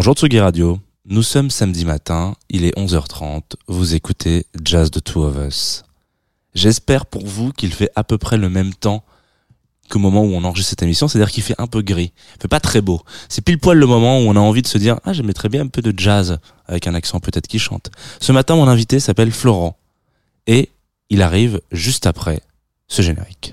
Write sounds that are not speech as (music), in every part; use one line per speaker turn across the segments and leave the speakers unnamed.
Bonjour Tsugi Radio. Nous sommes samedi matin, il est 11h30, vous écoutez Jazz the Two of Us. J'espère pour vous qu'il fait à peu près le même temps qu'au moment où on enregistre cette émission, c'est-à-dire qu'il fait un peu gris. Il fait pas très beau. C'est pile poil le moment où on a envie de se dire, ah, j'aimerais bien un peu de jazz, avec un accent peut-être qui chante. Ce matin, mon invité s'appelle Florent. Et il arrive juste après ce générique.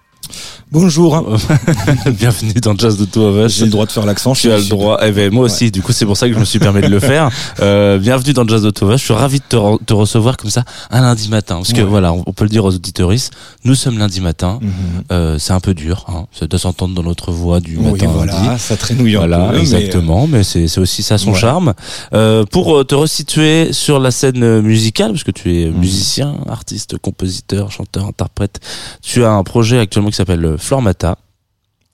Bonjour. (laughs)
Bienvenue dans Jazz de Two of Us.
J'ai le droit de faire l'accent.
Tu as le droit. Eh ben, moi aussi. Du coup, c'est pour ça que je me suis permis de le faire. (laughs) Euh, bienvenue dans Jazz de Two of Us. Je suis ravi de te, re- te recevoir comme ça un lundi matin. Parce que
Ouais.
voilà, on, on peut le dire aux auditoristes. Nous sommes lundi matin.
Mhm.
Euh, c'est un peu dur. Hein. Ça doit s'entendre dans notre voix du
Oui,
matin.
voilà,
lundi.
ça traînouille un
Voilà,
peu. mais-
exactement, mais, c'est aussi ça son
Ouais.
charme. Euh, pour euh, te resituer sur la scène euh, musicale, parce que tu es
Mhm.
musicien, artiste, compositeur, chanteur, interprète, tu as un projet actuellement qui s'appelle euh, Flormata.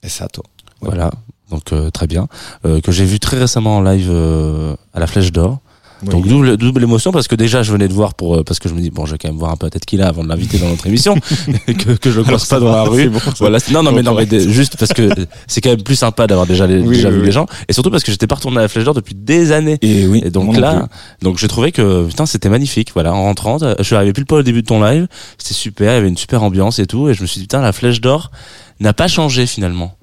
Et ça, toi. Ouais.
Voilà, donc euh, très bien. Euh, que j'ai vu très récemment en live euh, à la Flèche d'Or.
Oui.
Donc double, double émotion parce que déjà je venais de voir pour euh, parce que je me dis bon je vais quand même voir un peu tête qu'il a avant de l'inviter dans notre émission (laughs) que, que je ne croise pas dans la rue.
Bon.
Voilà, non non mais non mais juste parce que c'est quand même plus sympa d'avoir déjà, les-
Oui,
déjà
oui,
vu les gens et surtout parce que j'étais pas retourné à la Flèche d'Or depuis des années.
Et oui.
Et donc là, donc j'ai trouvé que putain c'était magnifique. Voilà, en rentrant, euh, je suis arrivé pile poil au début de ton live, c'était super, il y avait une super ambiance et tout, et je me suis dit putain la flèche d'or n'a pas changé finalement.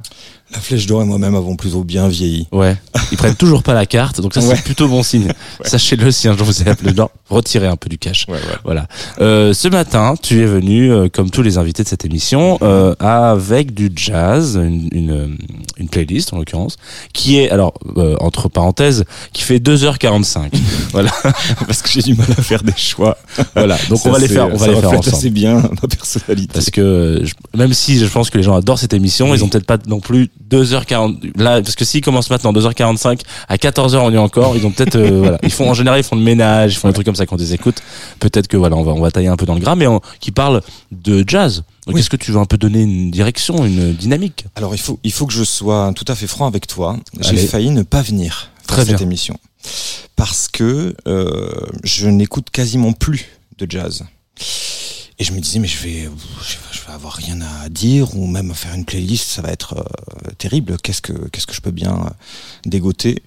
La flèche d'or et moi-même avons plutôt bien vieilli.
Ouais, ils prennent toujours pas la carte, donc ça
Ouais.
c'est plutôt bon signe. (laughs) Sachez-le si un jour vous avez la flèche d'or, retirez un peu du cash.
Ouais, ouais.
Voilà. Euh, ce matin, tu es venu, euh, comme tous les invités de cette émission, euh, avec du jazz, une, une, euh, une playlist en l'occurrence, qui est, alors, euh, entre parenthèses, qui fait 2h45. (laughs) voilà.
Parce que j'ai du mal à faire des choix.
Voilà. Donc
Ça,
on va les
c'est-
faire, on va les faire ensemble.
assez bien ma personnalité.
Parce que je- même si je pense que les gens adorent cette émission,
Oui.
ils ont peut-être pas non plus 2h40 là parce que s'ils commencent maintenant 2h45 à 14h on y est encore, ils ont peut-être euh, (laughs) voilà, ils font en général ils font le ménage, ils font des trucs comme ça quand ils écoutent. Peut-être que voilà, on va on va tailler un peu dans le gras mais qui parle de jazz. Donc
Oui.
est-ce que tu veux un peu donner une direction, une dynamique?
Alors il faut, il faut que je sois tout à fait franc avec toi. J'ai failli ne pas venir
Très
cette
bien.
émission parce que euh, je n'écoute quasiment plus de jazz. Et je me disais mais je vais, je vais, avoir rien à dire ou même faire une playlist, ça va être euh, terrible. Qu'est-ce que qu'est-ce que je peux bien euh, dégoter?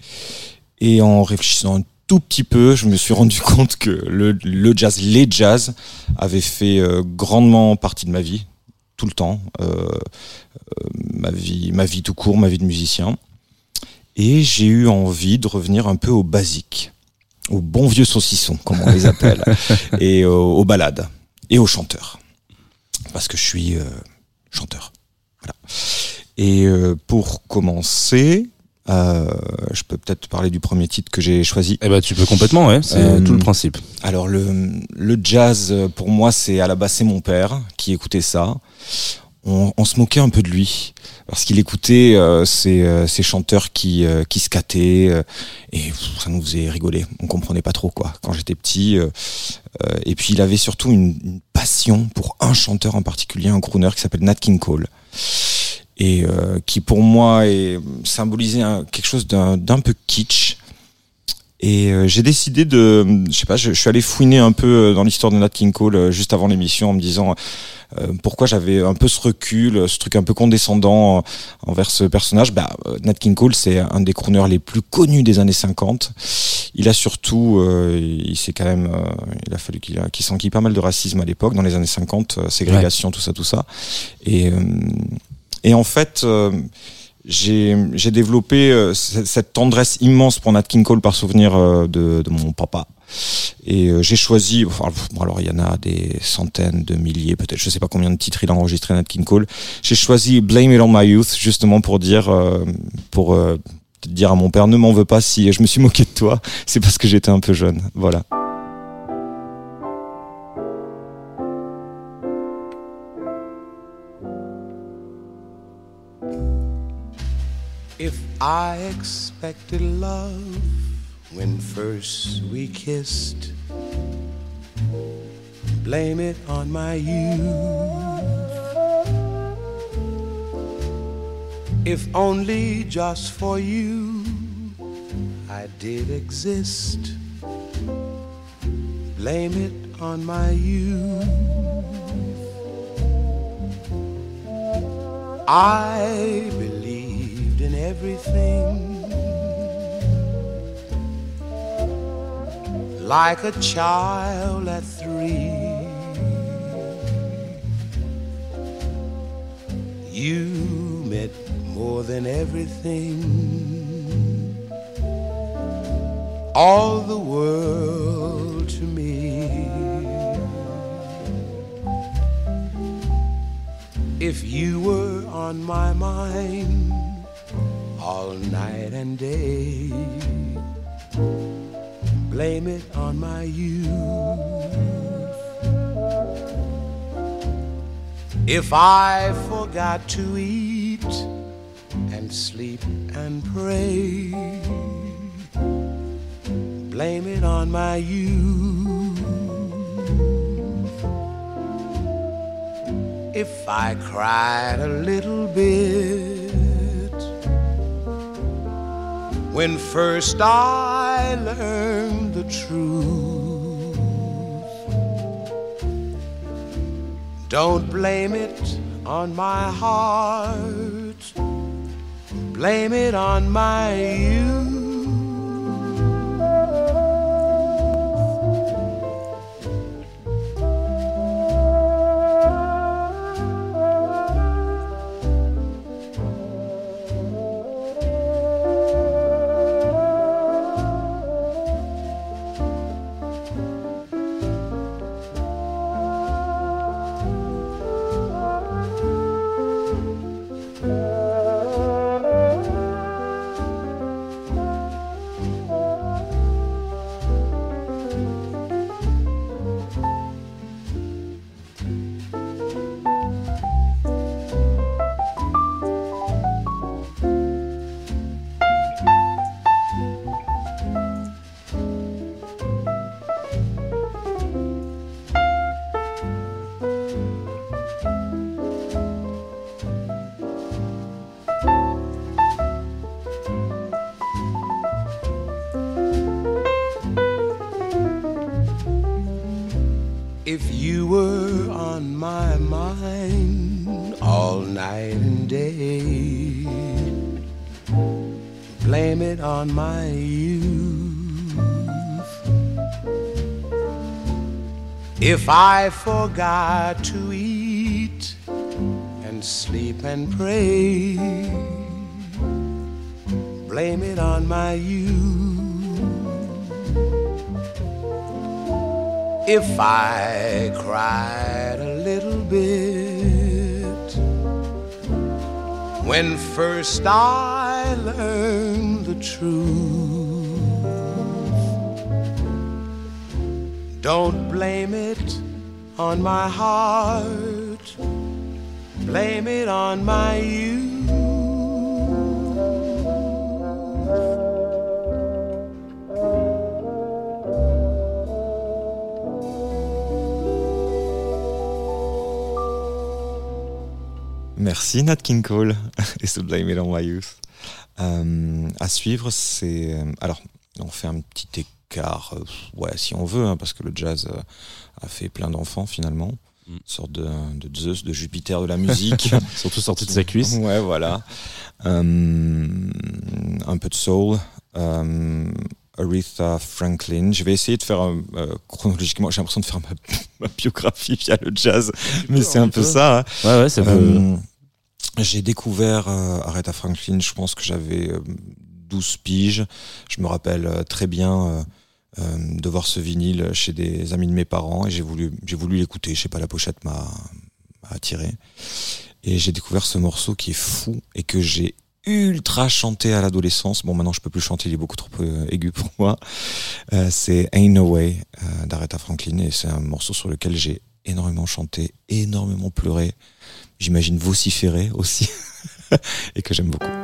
Et en réfléchissant un tout petit peu, je me suis rendu (laughs) compte que le, le jazz, les jazz, avaient fait euh, grandement partie de ma vie tout le temps. Euh, ma vie, ma vie tout court, ma vie de musicien. Et j'ai eu envie de revenir un peu au basique, au bon vieux saucisson, comme on les (laughs) appelle, et euh, aux balades, et aux chanteurs. Parce que je suis euh, chanteur. Voilà. Et euh, pour commencer, euh, je peux peut-être parler du premier titre que j'ai choisi.
Eh ben tu peux complètement ouais, c'est
Euh,
tout le principe.
Alors le, le jazz, pour moi, c'est à la base c'est mon père qui écoutait ça. On, on se moquait un peu de lui parce qu'il écoutait euh, ces, euh, ces chanteurs qui euh, qui scattaient euh, et ça nous faisait rigoler. On comprenait pas trop quoi quand j'étais petit. et puis il avait surtout une, passion pour un chanteur en particulier, un crooner qui s'appelle Nat King Cole et qui pour moi est symbolisé un- quelque chose d'un d'un peu kitsch. Et euh, j'ai décidé de, je sais pas, je, je suis allé fouiner un peu euh, dans l'histoire de Nat King Cole euh, juste avant l'émission en me disant euh, pourquoi j'avais un peu ce recul, euh, ce truc un peu condescendant euh, envers ce personnage. Bah, euh, Nat King Cole, c'est un des crooners les plus connus des années 50. Il a surtout, euh, il s'est quand même, euh, il a fallu qu'il a- qu'il s'enquille pas mal de racisme à l'époque, dans les années 50, euh, ségrégation, tout ça, tout ça. Et euh, et en fait. J'ai développé euh, cette, cette tendresse immense pour Nat King Cole par souvenir euh, de, de mon papa. Et euh, j'ai choisi, enfin, bon, alors il y en a des centaines de milliers, peut-être, je sais pas combien de titres il a enregistré Nat King Cole. J'ai choisi Blame It on My Youth justement pour dire, euh, pour euh, dire à mon père, ne m'en veux pas si je me suis moqué de toi, c'est parce que j'étais un peu jeune. Voilà.
If I expected love when first we kissed. Blame it on my youth. If only just for you I did exist. Blame it on my youth. I everything like a child at three. You meant more than everything, all the world to me. If you were on my mind all night and day, blame it on my youth. If I forgot to eat and sleep and pray, blame it on my youth. If I cried a little bit when first I learned the truth, don't blame it on my heart, blame it on my youth. If I forgot to eat and sleep and pray, blame it on my youth. If I cried a little bit when first I learned the truth, don't blame it on my heart, blame it on my youth.
Merci Nat King Cole (laughs) et ce Blame It on My Youth. Euh, à suivre, c'est. euh, Alors, on fait un petit euh, ouais, si on veut, hein, parce que le jazz euh, a fait plein d'enfants finalement.
Mm.
Une sorte de, de Zeus, de Jupiter de la musique. (laughs)
Surtout sorti de sa cuisse.
Ouais, voilà. Euh, un peu de soul. Aretha Franklin. Je vais essayer de faire euh, chronologiquement. J'ai l'impression de faire ma, (laughs) ma biographie via le jazz, mais c'est un peu ça. hein.
Ouais, ouais, peut.
Euh, J'ai découvert euh, Aretha Franklin, je pense que j'avais euh, 12 piges. Je me rappelle très bien euh, de voir ce vinyle chez des amis de mes parents et j'ai voulu, j'ai voulu l'écouter. Je sais pas, la pochette m'a m'a attiré. Et j'ai découvert ce morceau qui est fou et que j'ai ultra chanté à l'adolescence. Bon, maintenant je peux plus chanter, il est beaucoup trop euh, aigu pour moi. Euh, c'est Ain't No Way euh, d'Aretha Franklin et c'est un morceau sur lequel j'ai énormément chanté, énormément pleuré, j'imagine vociféré aussi, (laughs) et que j'aime beaucoup.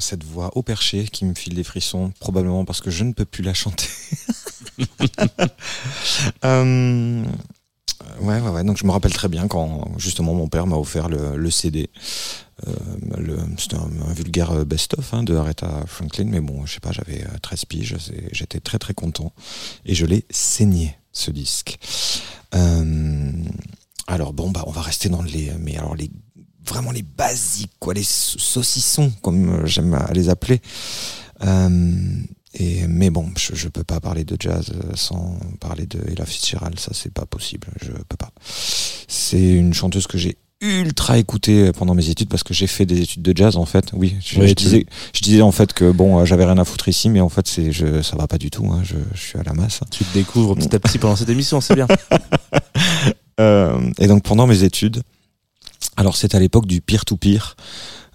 Cette voix au perché qui me file des frissons, probablement parce que je ne peux plus la chanter. (laughs) euh, ouais, ouais, ouais. Donc je me rappelle très bien quand justement mon père m'a offert le, CD. Euh, C'était un, vulgaire best-of hein, de Aretha Franklin, mais bon, je sais pas, j'avais 13 piges, j'étais très très content et je l'ai saigné ce disque. Euh, alors bon, bah on va rester dans les, mais alors les vraiment les basiques, quoi, les saucissons, comme euh, j'aime à les appeler. Euh, et, mais bon, je, je peux pas parler de jazz euh, sans parler de Ella Fitzgerald, ça c'est pas possible, je peux pas. C'est une chanteuse que j'ai ultra écoutée pendant mes études parce que j'ai fait des études de jazz en fait. Oui, je, disais, je disais en fait que bon, j'avais rien à foutre ici, mais en fait c'est, je, ça va pas du tout. Hein, je, je, suis à la masse.
Tu te découvres petit à petit pendant cette émission, c'est bien. (laughs)
euh, et donc pendant mes études, alors c'est à l'époque du peer-to-peer,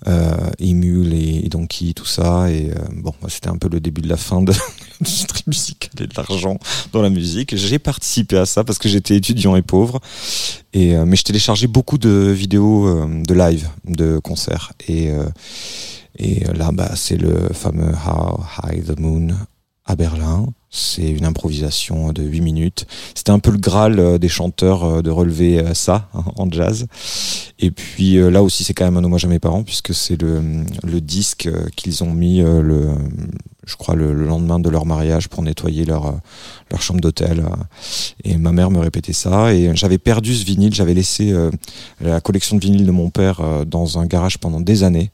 euh, Emule et, Donkey, tout ça. Et euh, bon, c'était un peu le début de la fin de (laughs) l'industrie musicale et de l'argent dans la musique. J'ai participé à ça parce que j'étais étudiant et pauvre. Et, euh, mais je téléchargeais beaucoup de vidéos euh, de live, de concerts. Et, et là, bah, c'est le fameux How High the Moon à Berlin. C'est une improvisation de 8 minutes. C'était un peu le graal euh, des chanteurs euh, de relever euh, ça hein, en jazz. Et puis là aussi, c'est quand même un hommage à mes parents puisque c'est le, le disque qu'ils ont mis le, je crois le, lendemain de leur mariage pour nettoyer leur leur chambre d'hôtel. Et ma mère me répétait ça. Et j'avais perdu ce vinyle. J'avais laissé la collection de vinyles de mon père dans un garage pendant des années.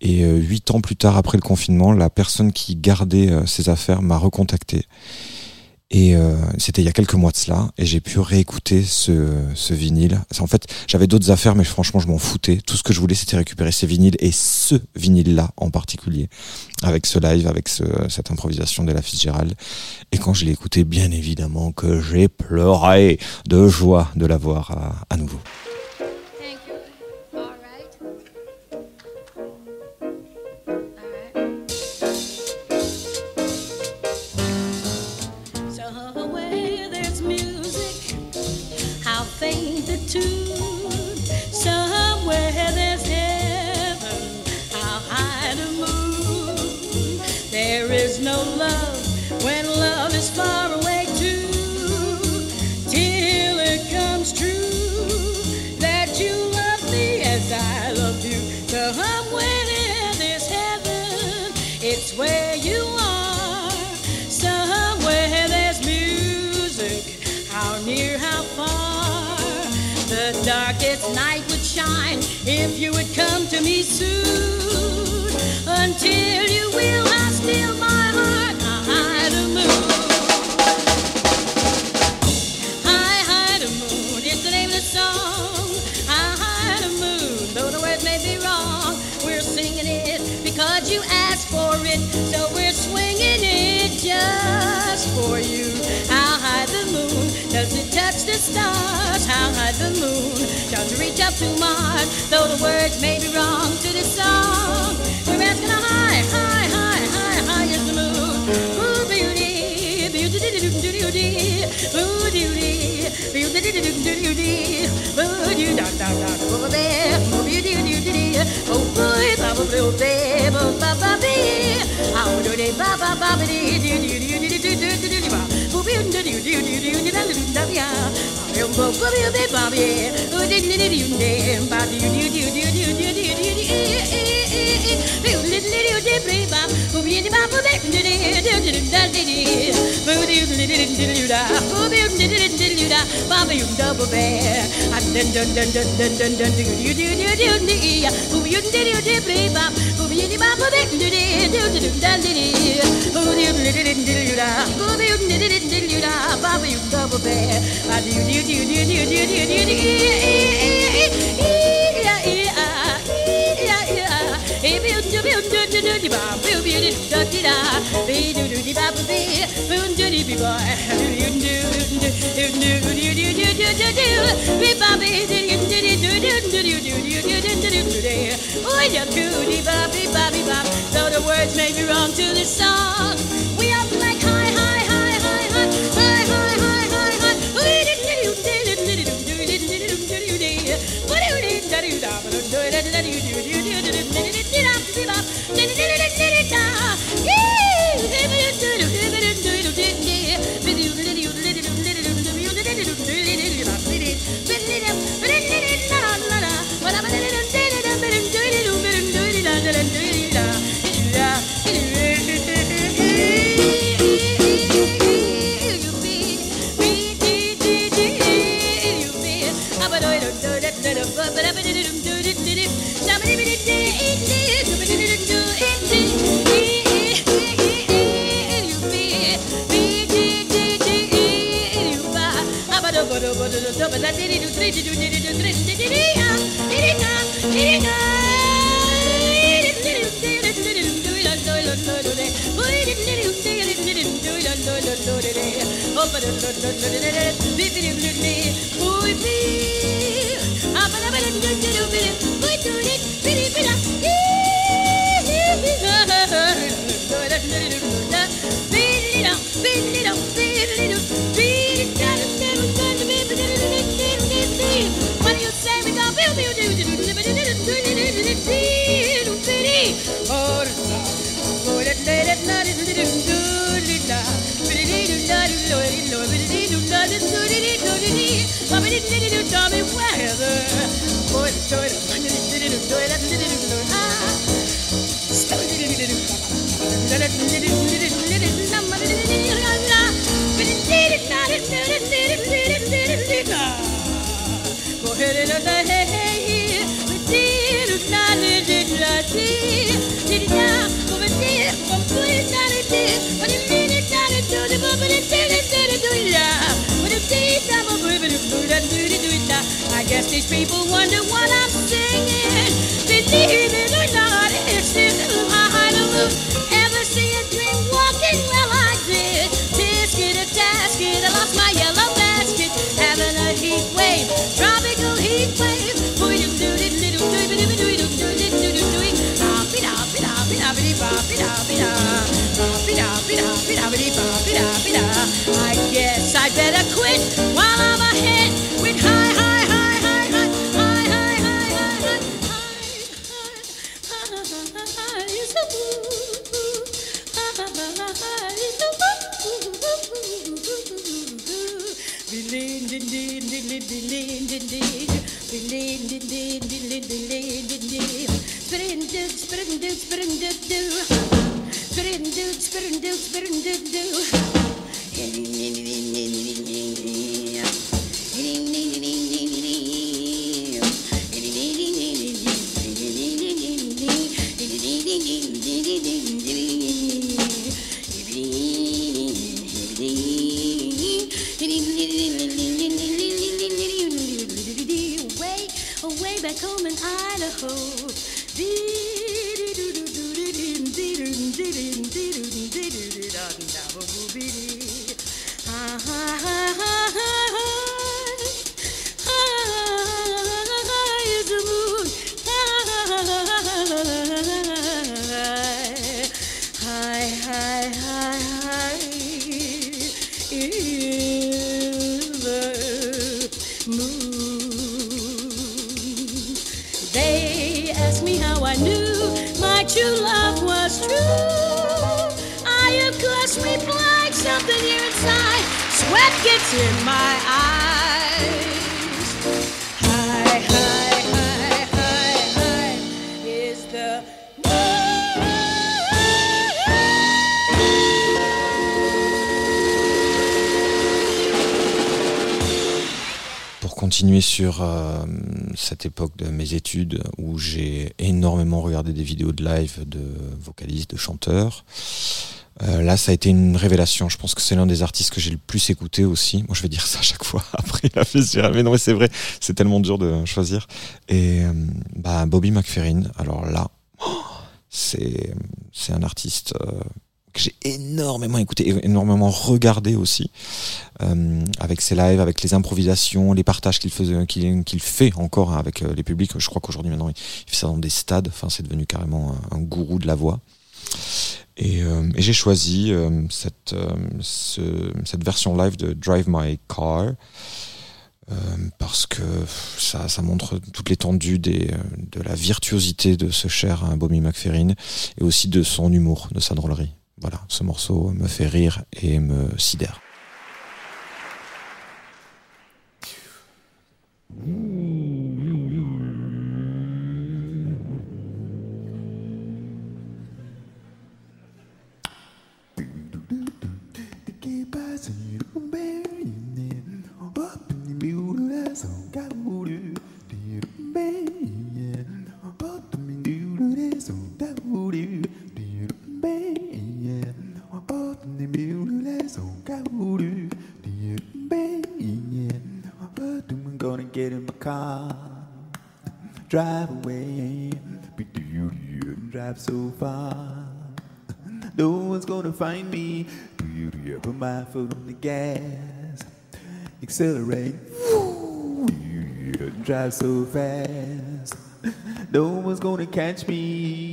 Et huit ans plus tard, après le confinement, la personne qui gardait ses affaires m'a recontacté. Et euh, c'était il y a quelques mois de cela, et j'ai pu réécouter ce, vinyle. En fait, j'avais d'autres affaires, mais franchement, je m'en foutais. Tout ce que je voulais, c'était récupérer ces vinyles, et ce vinyle-là en particulier, avec ce live, avec ce, cette improvisation de la Fitzgerald. Et quand je l'ai écouté, bien évidemment que j'ai pleuré de joie de l'avoir à, à nouveau.
no love when love is far away too. Till it comes true that you love me as I love you. The hum within this heaven. It's where you are. Somewhere there's music. How near, how far. The darkest night would shine if you would come to me soon. Asked for it, so we're swinging it just for you. How high the moon does it touch the stars? How high the moon does it reach up to Mars? Though the words may be wrong to the song, we're asking a high, high, high, high, high as the moon. Ooh, beauty, beauty, beauty, beauty, doo dee, boo doo doo doo doo dee, boo doo da da da little baby, ba ba bee. How do they ba ba ba ba dee dee dee dee dee dee dee dee dee dee ba. Booby and dee dee dee dee dee dee dee dee ya. Bumbo booby bee ba bee. Oh dee dee dee dee dee ba dee dee dee dee dee dee dee dee dee. Little little dee dee ba. Booby and ba booby dee dee dee dee dee dee dee. Booby dee dee dee dee dee dee. Booby dee dee da baba yum da ba be dun dun dun dun dun dun dun. den du du du du du ni ya bu yum di du di bre ba bu bi di ba bu be du di du du da di di bu di du di di di du da bu bi yum di di di du da baba yum da ba be an du du du du du du du du So the words may be wrong to the song. Na, na, na, na, na. Bend it up, bend it up. Did it, These people wonder what I'm singing. Believe it or not, it's in my heart of mood. Ever see a dream walking? Well, I did. Tisket, a tasket, I lost my yellow basket. Having a heat wave, tropical heat wave. I guess I better quit while I'm ahead. way back home in Idaho. Ha ha
ha ha. Sur euh, cette époque de mes études où j'ai énormément regardé des vidéos de live de vocalistes, de chanteurs, euh, là ça a été une révélation. Je pense que c'est l'un des artistes que j'ai le plus écouté aussi. Moi je vais dire ça à chaque fois. (laughs) Après il a fait mais non mais c'est vrai, c'est tellement dur de choisir. Et euh, bah, Bobby McFerrin, alors là, oh, c'est c'est un artiste que j'ai énormément écouté, énormément regardé aussi, euh, avec ses lives, avec les improvisations, les partages qu'il faisait, qu'il fait encore avec euh, les publics. Je crois qu'aujourd'hui maintenant il fait ça dans des stades. Enfin, c'est devenu carrément un, gourou de la voix. Et, euh, et j'ai choisi euh, cette euh, ce- cette version live de Drive My Car. euh, parce que ça, ça montre toute l'étendue de la virtuosité de ce cher hein, Bobby McFerrin et aussi de son humour, de sa drôlerie. Voilà, ce morceau me fait rire et me sidère.
Car, drive away, drive so far. No one's gonna find me. Put my foot on the gas, accelerate, drive so fast. No one's gonna catch me.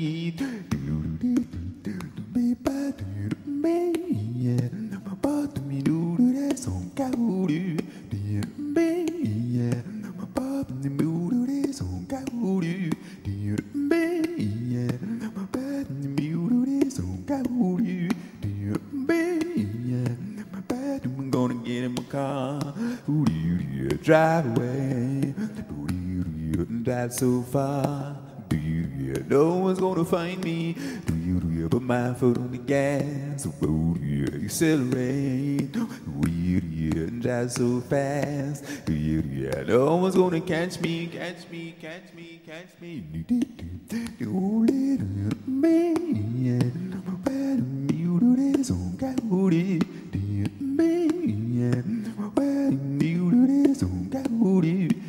so far. Do you, yeah, no one's gonna find me. Do you, do yeah, put my foot on the gas. do you? accelerate. We, yeah, and drive so fast. Do you, yeah, no one's gonna catch me, catch me, catch me, catch me. Do do do do do do on Coyote. Do you, man, you do this on Coyote.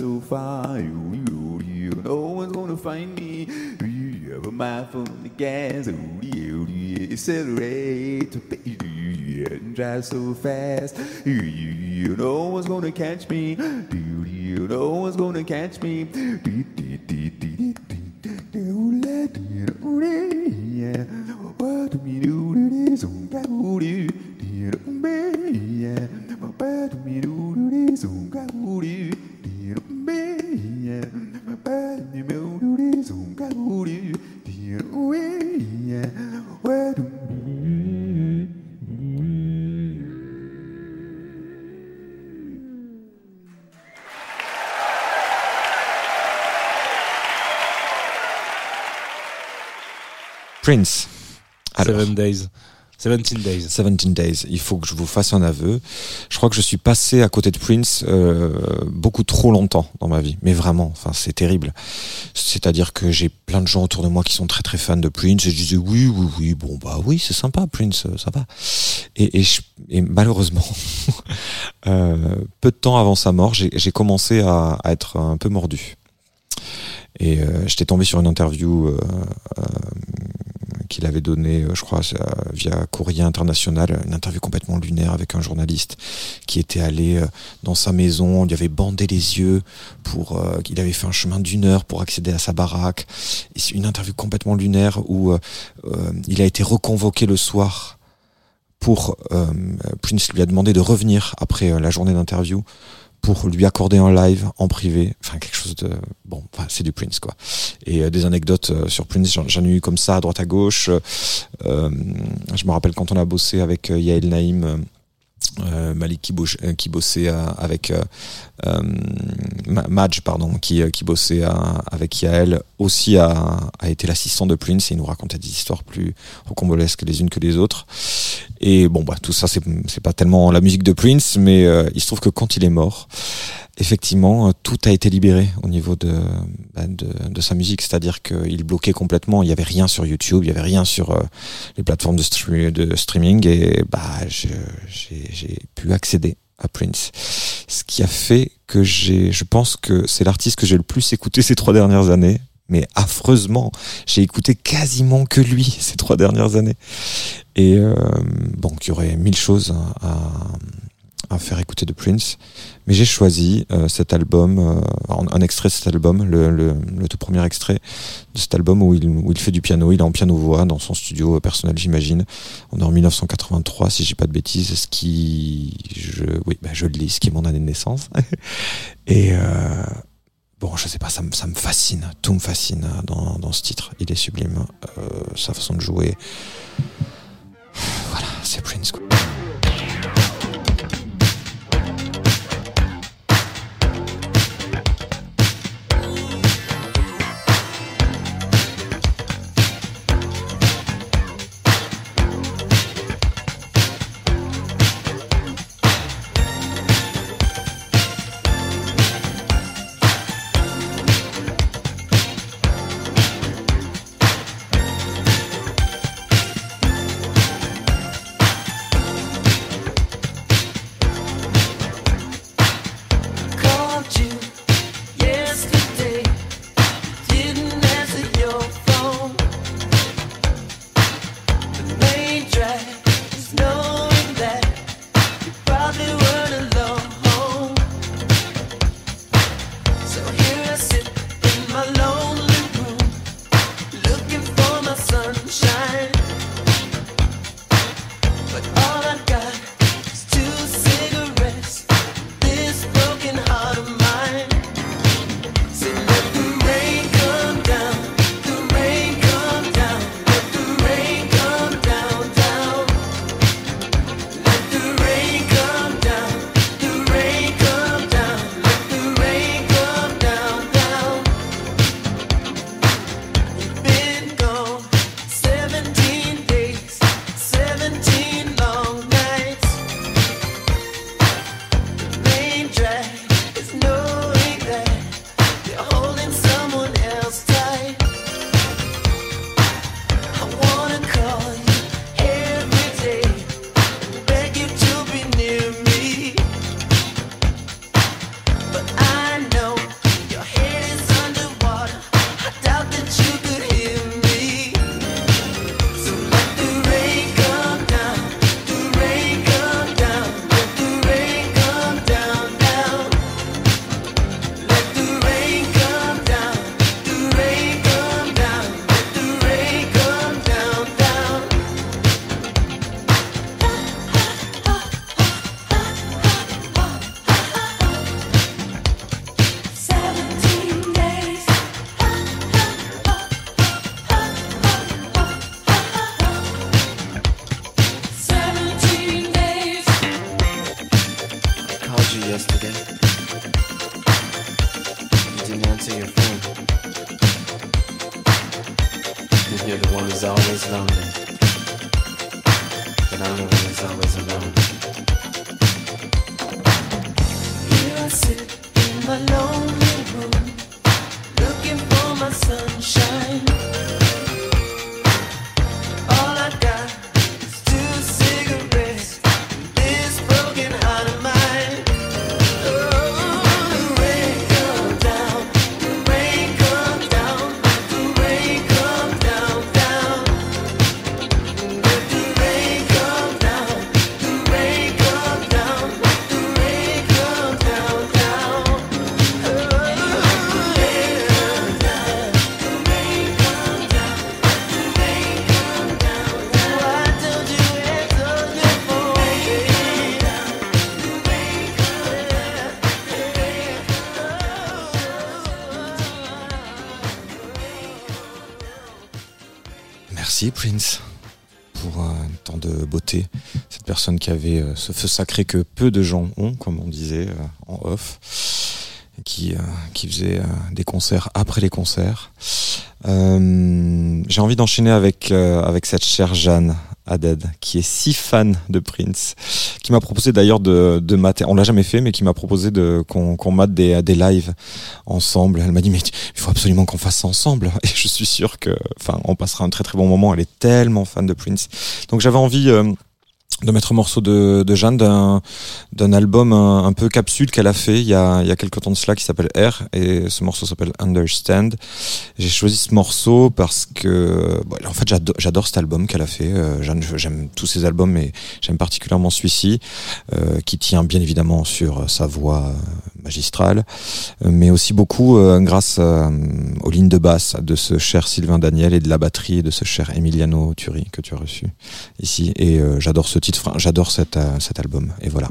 so far. No one's gonna find me. You have a mind full the gas. Ooh, ooh, accelerate, ooh, and drive so fast. No one's gonna catch me. No one's gonna catch me.
Prince. Alors,
Seven Days. 17 Days.
17 Days. Il faut que je vous fasse un aveu. Je crois que je suis passé à côté de Prince euh, beaucoup trop longtemps dans ma vie. Mais vraiment, enfin, c'est terrible. C'est-à-dire que j'ai plein de gens autour de moi qui sont très très fans de Prince et je disais oui, oui, oui, bon bah oui, c'est sympa Prince, euh, ça va. Et, et, je- et malheureusement, (laughs) euh, peu de temps avant sa mort, j'ai commencé à, à être un peu mordu. Et euh, j'étais tombé sur une interview qu'il avait donnée, euh, je crois, via Courrier International, une interview complètement lunaire avec un journaliste qui était allé euh, dans sa maison, on lui avait bandé les yeux pour, euh, il avait fait un chemin d'une heure pour accéder à sa baraque. Une interview complètement lunaire où il a été reconvoqué le soir pour euh, Prince lui a demandé de revenir après la journée d'interview pour lui accorder un live en privé, enfin quelque chose de bon, c'est du Prince quoi. Et euh, des anecdotes euh, sur Prince, j'en ai eu comme ça à droite à gauche. Euh, je me rappelle quand on a bossé avec Yael Naïm, euh, Malik qui, euh, bossait euh, avec euh, Ma- Madge pardon, qui, qui bossait avec Yael, aussi a, été l'assistant de Prince et il nous racontait des histoires plus rocambolesques les unes que les autres. Et bon, bah, tout ça, c'est pas tellement la musique de Prince, mais il se trouve que quand il est mort, effectivement, euh, tout a été libéré au niveau de, bah, de, de sa musique. C'est-à-dire qu'il bloquait complètement. Il y avait rien sur YouTube, il y avait rien sur euh, les plateformes de, stre- de streaming. Et bah, j'ai pu accéder à Prince. Ce qui a fait que j'ai, je pense que c'est l'artiste que j'ai le plus écouté ces trois dernières années. Mais affreusement, j'ai écouté quasiment que lui ces trois dernières années. Et euh, bon, il y aurait mille choses à faire écouter de Prince. Mais j'ai choisi euh, cet album, euh, un, extrait de cet album, le, tout premier extrait de cet album où il, fait du piano. Il est en piano-voix dans son studio euh, personnel, j'imagine. On est en 1983, si j'ai pas de bêtises, ce qui, oui, bah, je lis, ce qui est mon année de naissance. (laughs) Et bon, je sais pas, ça me, fascine, tout me fascine euh, dans, ce titre. Il est sublime, sa façon de jouer. Voilà, c'est Prince. quoi. Personne qui avait euh, ce feu sacré que peu de gens ont, comme on disait euh, en off, qui, euh, qui faisait des concerts après les concerts. J'ai envie d'enchaîner avec, avec cette chère Jeanne Haddad, qui est si fan de Prince, qui m'a proposé d'ailleurs de, de mater, on l'a jamais fait, mais qui m'a proposé qu'on mate des, des lives ensemble. Elle m'a dit mais il faut absolument qu'on fasse ça ensemble. (laughs) Et je suis sûr que, enfin, on passera un très très bon moment. Elle est tellement fan de Prince. Donc j'avais envie de mettre un morceau de, de Jeanne d'un d'un album un, peu capsule qu'elle a fait il y a, il y a quelques temps de cela qui s'appelle R et ce morceau s'appelle Understand. J'ai choisi ce morceau parce que en fait j'adore, j'adore cet album qu'elle a fait. Euh, Jeanne, je- j'aime tous ses albums mais j'aime particulièrement celui-ci euh, qui tient bien évidemment sur sa voix magistrale euh, mais aussi beaucoup euh, grâce euh, aux lignes de basse de ce cher Sylvain Daniel et de la batterie de ce cher Emiliano Turi que tu as reçu ici et j'adore ce titre, j'adore cet, cet album et voilà.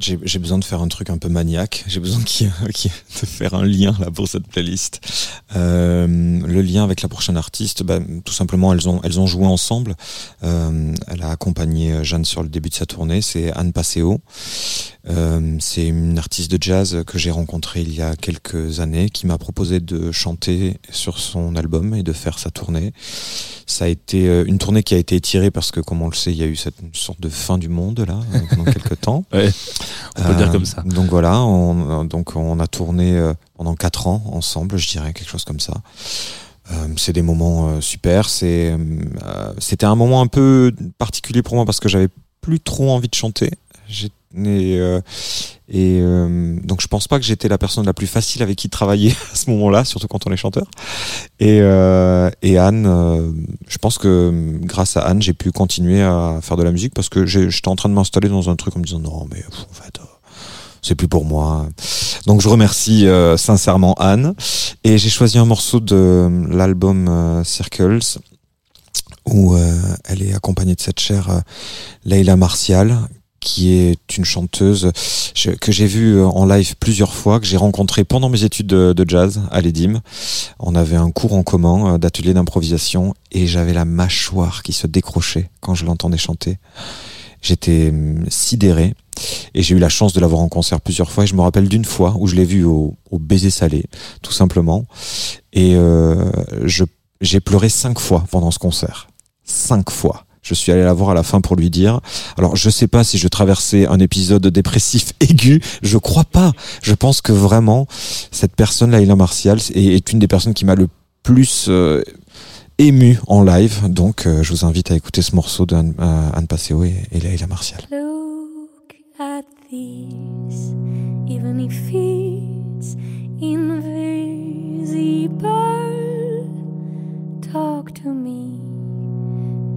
Fait, j'ai besoin de faire un truc un peu maniaque. J'ai besoin (laughs) ait- de faire un lien là pour cette playlist. Euh, le lien avec la prochaine artiste, bah, tout simplement, elles ont elles ont joué ensemble. Euh, elle a accompagné euh, Jeanne sur le début de sa tournée. C'est Anne Passeo. Euh, c'est une artiste de jazz que j'ai rencontrée il y a quelques années, qui m'a proposé de chanter sur son album et de faire sa tournée. Ça a été euh, une tournée qui a été étirée parce que, comme on le sait, il y a eu cette sorte de fin du monde là euh, pendant (laughs) quelques temps.
Ouais, on peut dire
Euh,
comme ça.
Donc voilà, on, donc on a tourné euh, pendant quatre ans ensemble, je dirais quelque chose comme ça. Euh, c'est des moments euh, super. C'est, euh, c'était un moment un peu particulier pour moi parce que j'avais plus trop envie de chanter. J'ai- et, euh, et euh, donc je pense pas que j'étais la personne la plus facile avec qui travailler (laughs) à ce moment-là, surtout quand on est chanteur. Et, euh, et Anne, euh, je pense que grâce à Anne, j'ai pu continuer à faire de la musique parce que j'étais en train de m'installer dans un truc en me disant non mais en fait euh, c'est plus pour moi. Donc je remercie euh, sincèrement Anne et j'ai choisi un morceau de l'album euh, Circles où euh, elle est accompagnée de cette chère euh, Leila Martial qui est une chanteuse que j'ai vue en live plusieurs fois, que j'ai rencontrée pendant mes études de, jazz à l'EDIM. On avait un cours en commun d'atelier d'improvisation et j'avais la mâchoire qui se décrochait quand je l'entendais chanter. J'étais hum, sidéré et j'ai eu la chance de l'avoir en concert plusieurs fois et je me rappelle d'une fois où je l'ai vue au, au baiser salé, tout simplement. Et euh, j'ai pleuré cinq fois pendant ce concert. Cinq fois. Je suis allé la voir à la fin pour lui dire. Alors, je sais pas si je traversais un épisode dépressif (laughs) aigu. Je crois pas. Je pense que vraiment, cette personne, Laila Martial, est, une des personnes qui m'a le plus euh, ému en live. Donc, euh, je vous invite à écouter ce morceau d'Anne euh, Anne Passeo et, et Laila Martial.
Look at this, even if it's invisible. Talk to me,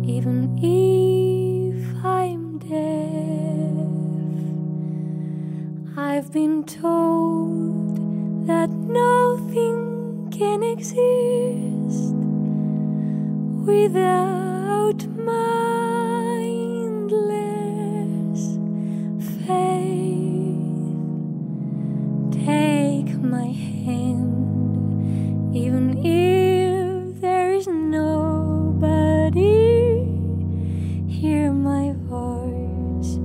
even if I'm deaf. I've been told that nothing can exist without mindless Take my hand, even if there is nobody. Hear my voice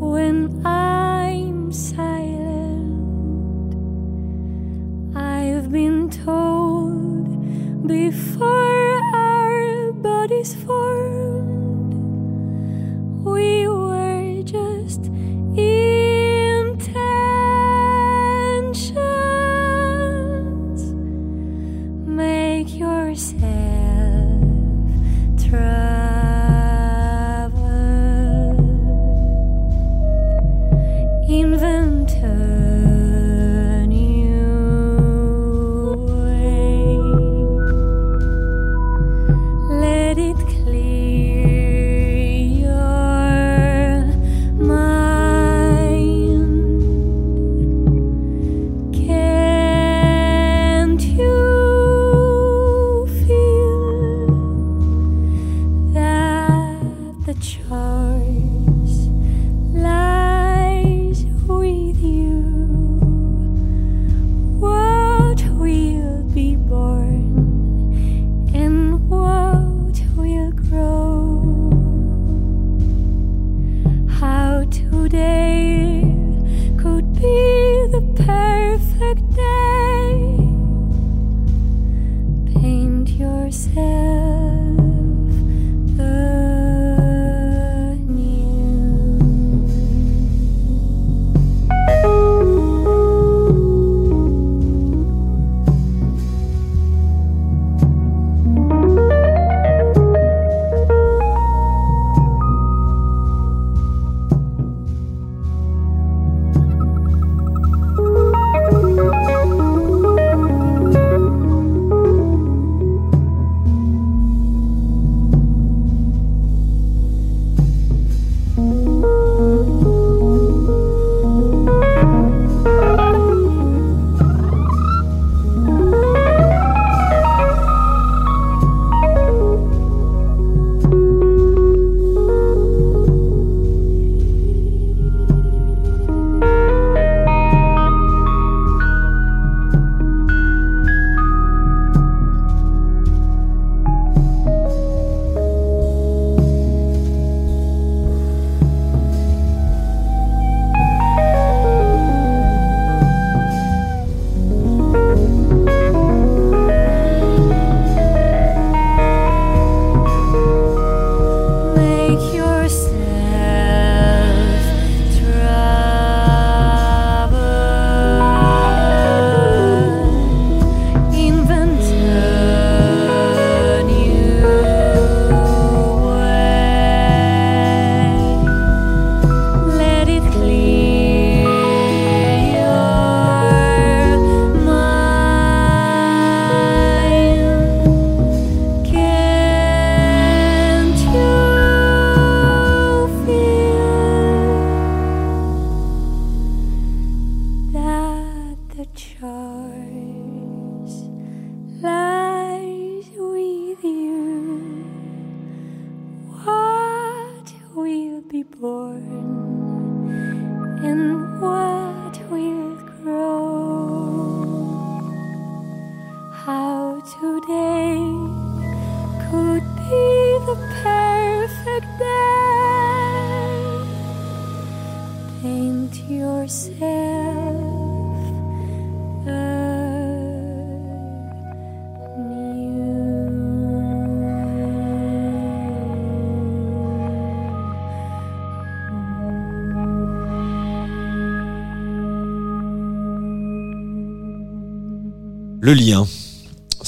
when I'm silent. I've been told before our bodies formed, we yourself.
trust.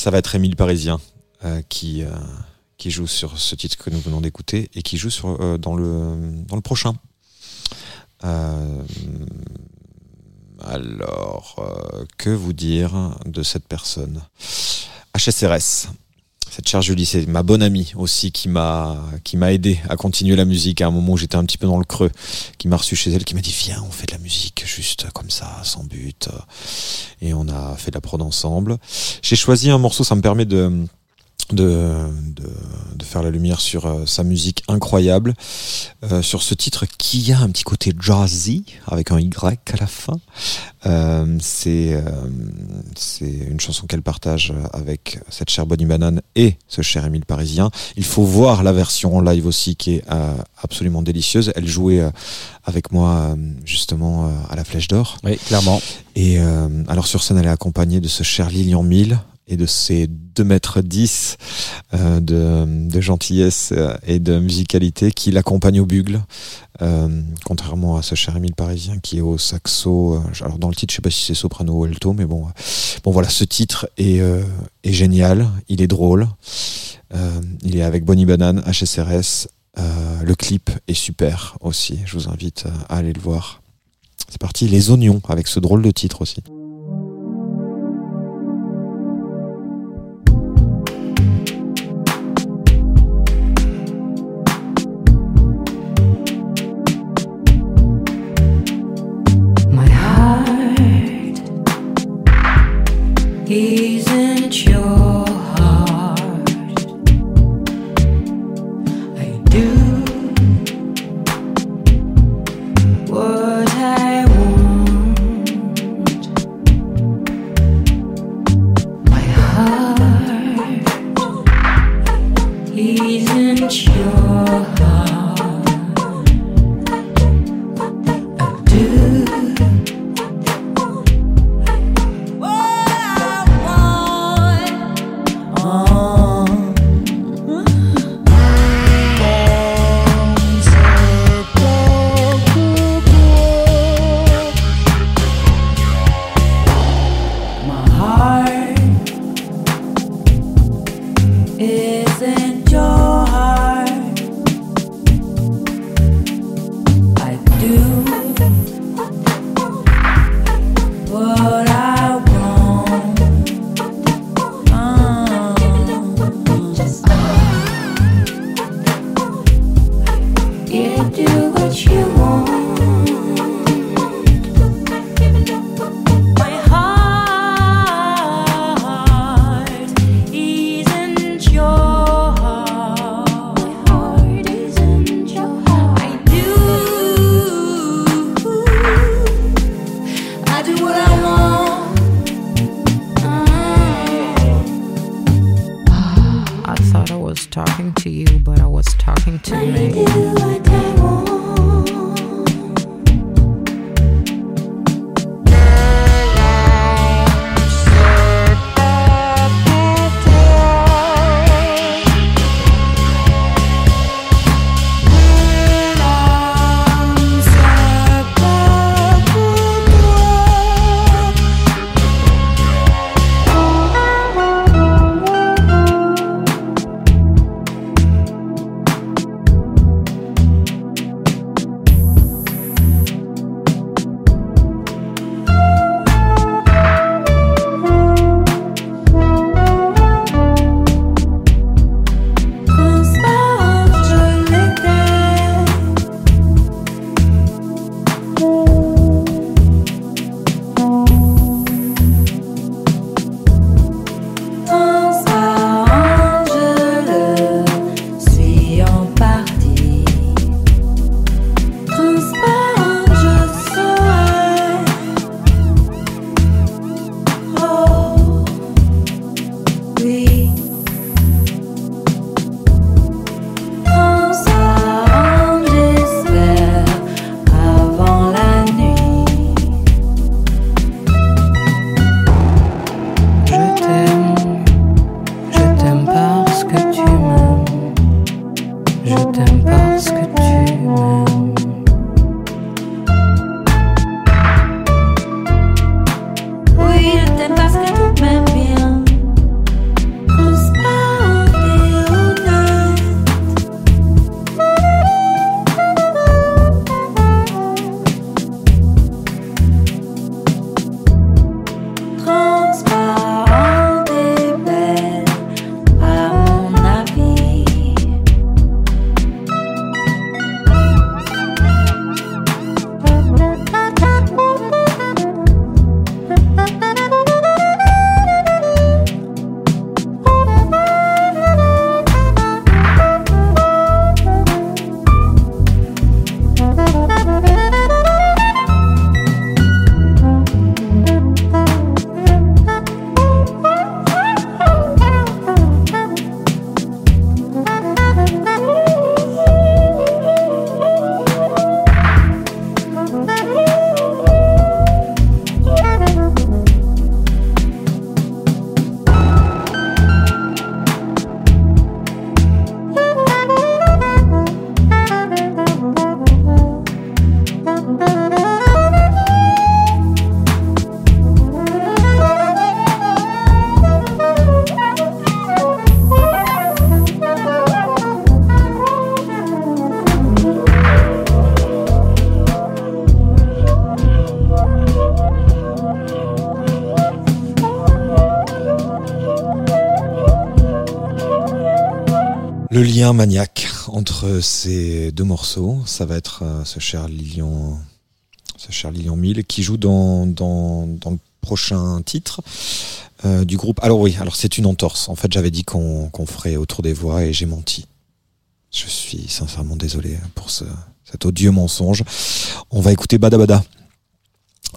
Ça va être Émile Parisien euh, qui, euh, qui joue sur ce titre que nous venons d'écouter et qui joue sur, euh, dans, le, dans le prochain. Alors, que vous dire de cette personne? HSRS. Cette chère Julie, c'est ma bonne amie aussi qui m'a qui m'a aidé à continuer la musique à un moment où j'étais un petit peu dans le creux, qui m'a reçu chez elle, qui m'a dit viens, on fait de la musique juste comme ça, sans but, et on a fait de la prod ensemble. J'ai choisi un morceau, ça me permet de de, de, de faire la lumière sur euh, sa musique incroyable, euh, sur ce titre qui a un petit côté jazzy avec un Y à la fin. Euh, c'est euh, c'est une chanson qu'elle partage avec cette chère Bonnie Banane et ce cher Émile Parisien. Il faut voir la version en live aussi qui est euh, absolument délicieuse. Elle jouait euh, avec moi justement euh, à la Flèche d'Or.
Oui, clairement.
Et euh, alors sur scène, elle est accompagnée de ce cher Lilian Mille et de ses 2 mètres 10 euh, de, gentillesse euh, et de musicalité qui l'accompagne au bugle, euh, contrairement à ce cher Émile Parisien qui est au saxo. alors dans le titre, je sais pas si c'est soprano ou alto, mais bon, bon voilà, ce titre est, est génial, il est drôle, il est avec Bonnie Banane, HSRS. le clip est super aussi. Je vous invite à aller le voir. C'est parti, les oignons avec ce drôle de titre aussi. Lien maniaque entre ces deux morceaux, ça va être euh, ce cher Lilian, ce cher Lilian Mille qui joue dans, dans, dans le prochain titre euh, du groupe. Alors oui, alors c'est une entorse. En fait, j'avais dit qu'on qu'on ferait autour des voix et j'ai menti. Je suis sincèrement désolé pour ce, cet odieux mensonge. On va écouter Bada Bada.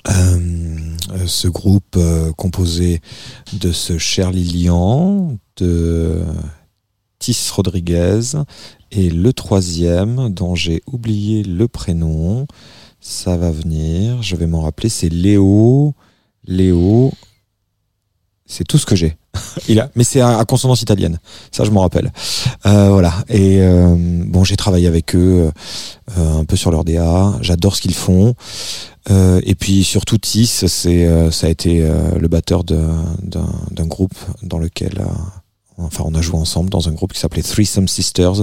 Euh, euh, ce groupe composé de ce cher Lilian, de Tis Rodriguez et le troisième dont j'ai oublié le prénom, ça va venir, je vais m'en rappeler, c'est Léo. Léo, c'est tout ce que j'ai. (laughs) Il a, mais c'est à, consonance italienne, ça je m'en rappelle. Euh, voilà. Et euh, bon, j'ai travaillé avec eux euh, un peu sur leur DA. J'adore ce qu'ils font. Et puis surtout Tis, c'est ça a été le batteur d'un groupe dans lequel enfin on a joué ensemble dans un groupe qui s'appelait Threesome Sisters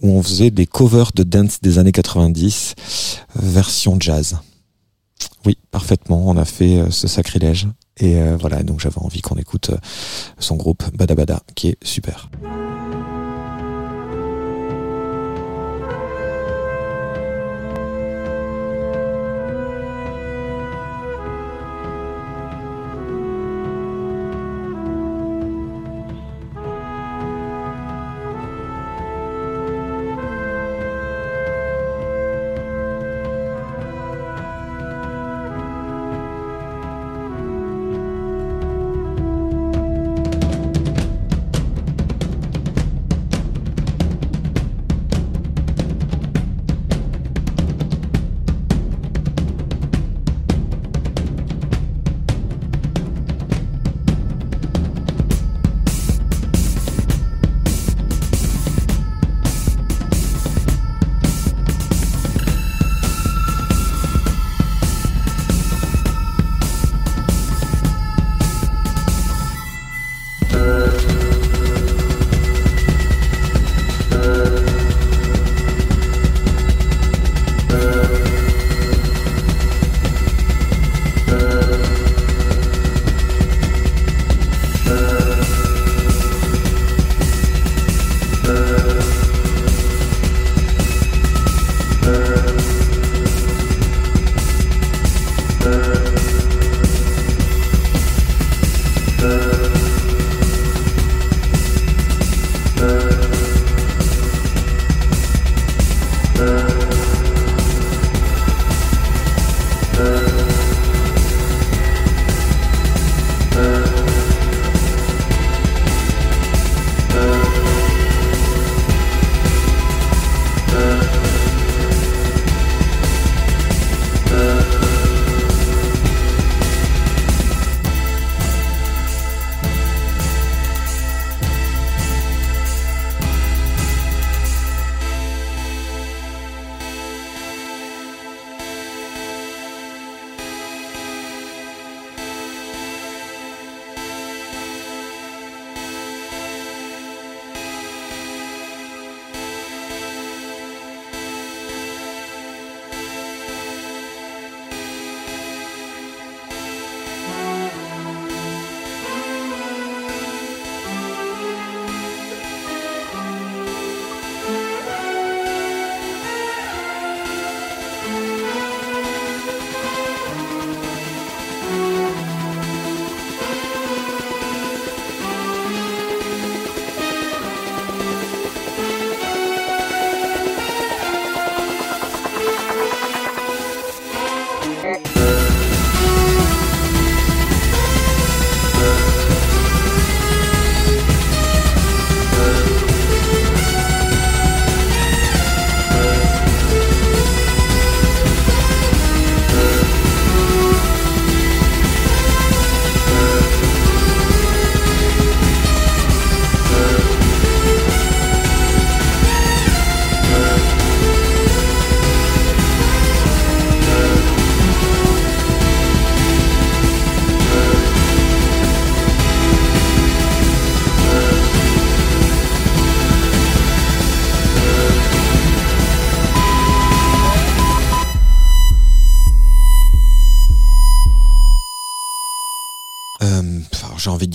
où on faisait des covers de dance des années 90 euh, version jazz. Oui, parfaitement, on a fait euh, ce sacrilège et euh, voilà, donc j'avais envie qu'on écoute euh, son groupe Bada Bada qui est super.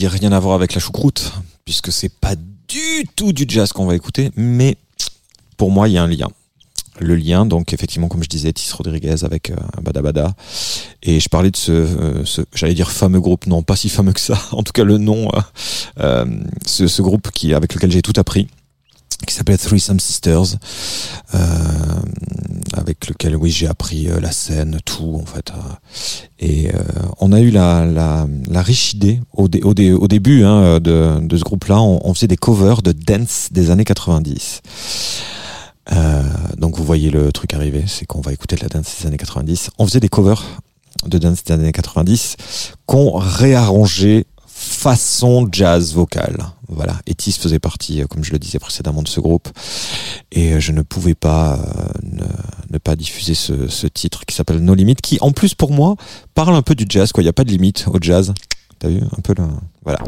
Rien à voir avec la choucroute, puisque c'est pas du tout du jazz qu'on va écouter, mais pour moi, il y a un lien. Le lien, donc effectivement, comme je disais, Tis Rodriguez avec euh, Bada Bada. Et je parlais de ce, euh, ce j'allais dire fameux groupe, non, pas si fameux que ça. (laughs) En tout cas, le nom, euh, euh, ce, ce groupe qui avec lequel j'ai tout appris, qui s'appelait Threesome Sisters, euh, avec lequel, oui, j'ai appris euh, la scène, tout en fait. euh. et on a eu la, la, la riche idée au, au, au début hein, de, de ce groupe-là, on, on faisait des covers de dance des années 90. Euh, donc vous voyez le truc arriver, c'est qu'on va écouter de la dance des années 90. On faisait des covers de dance des années 90 qu'on réarrangeait façon jazz vocal. Voilà. Et Tis faisait partie, euh, comme je le disais précédemment, de ce groupe. Et euh, je ne pouvais pas euh, ne, pas diffuser ce, titre qui s'appelle No Limit, qui en plus pour moi parle un peu du jazz. Quoi, il n'y a pas de limite au jazz. T'as vu un peu le, voilà.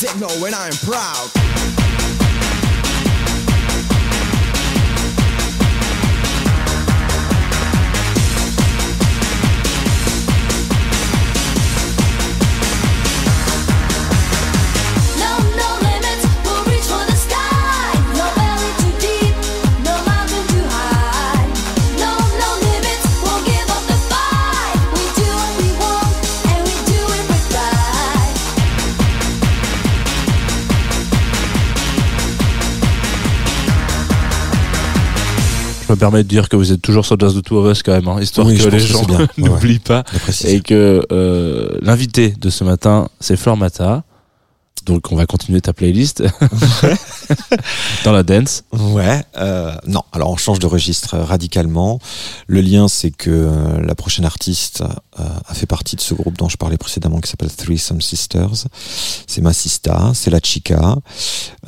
Techno and I am proud.
Je me permets de dire que vous êtes toujours sur Jazz de Two of Us quand même, hein, histoire
Oui,
que les gens. (laughs)
Ouais,
n'oublient pas. Et que euh, l'invité de ce matin, c'est Flore Mata. Donc on va continuer ta playlist (laughs) dans la dance.
Ouais, euh, non, alors on change de registre radicalement. Le lien, c'est que euh, la prochaine artiste euh, a fait partie de ce groupe dont je parlais précédemment qui s'appelle Threesome Sisters. C'est ma sista, c'est la chica.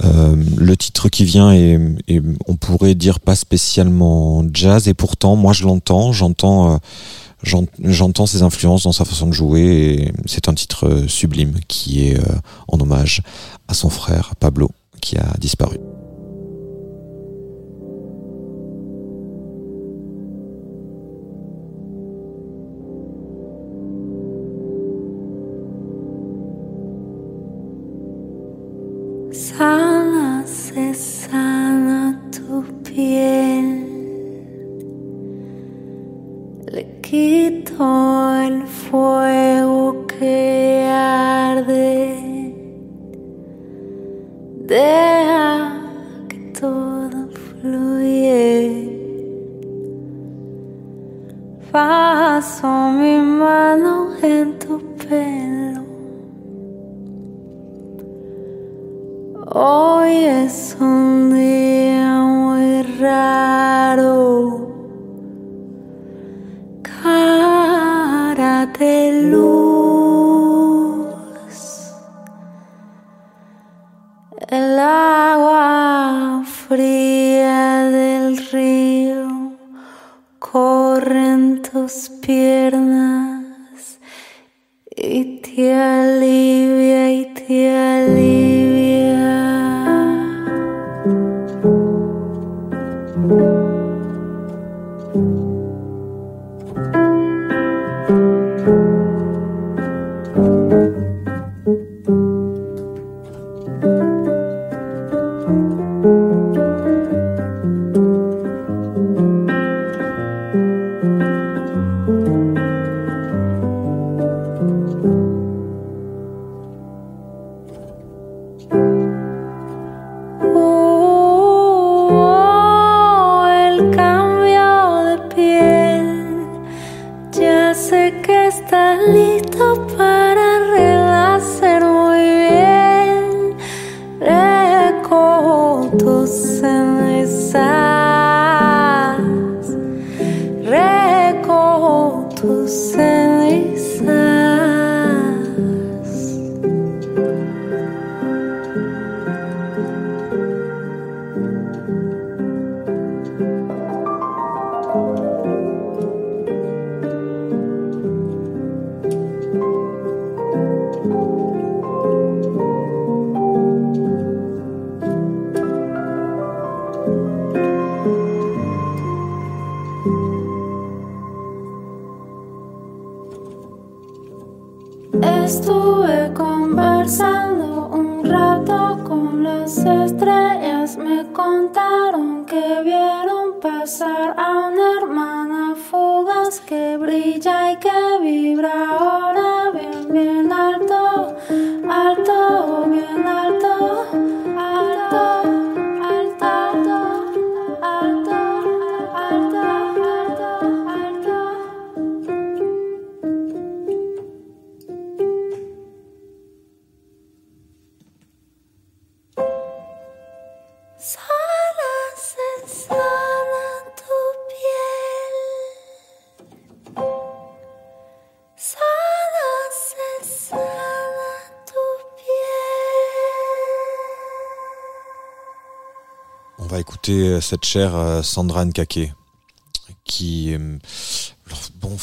Euh, le titre qui vient est, est, on pourrait dire, pas spécialement jazz, et pourtant, moi je l'entends, j'entends... euh, J'entends ses influences dans sa façon de jouer et c'est un titre euh, sublime qui est euh, en hommage à son frère Pablo qui a disparu. Écouter euh, cette chère euh, Sandra Nkake qui euh, alors, bon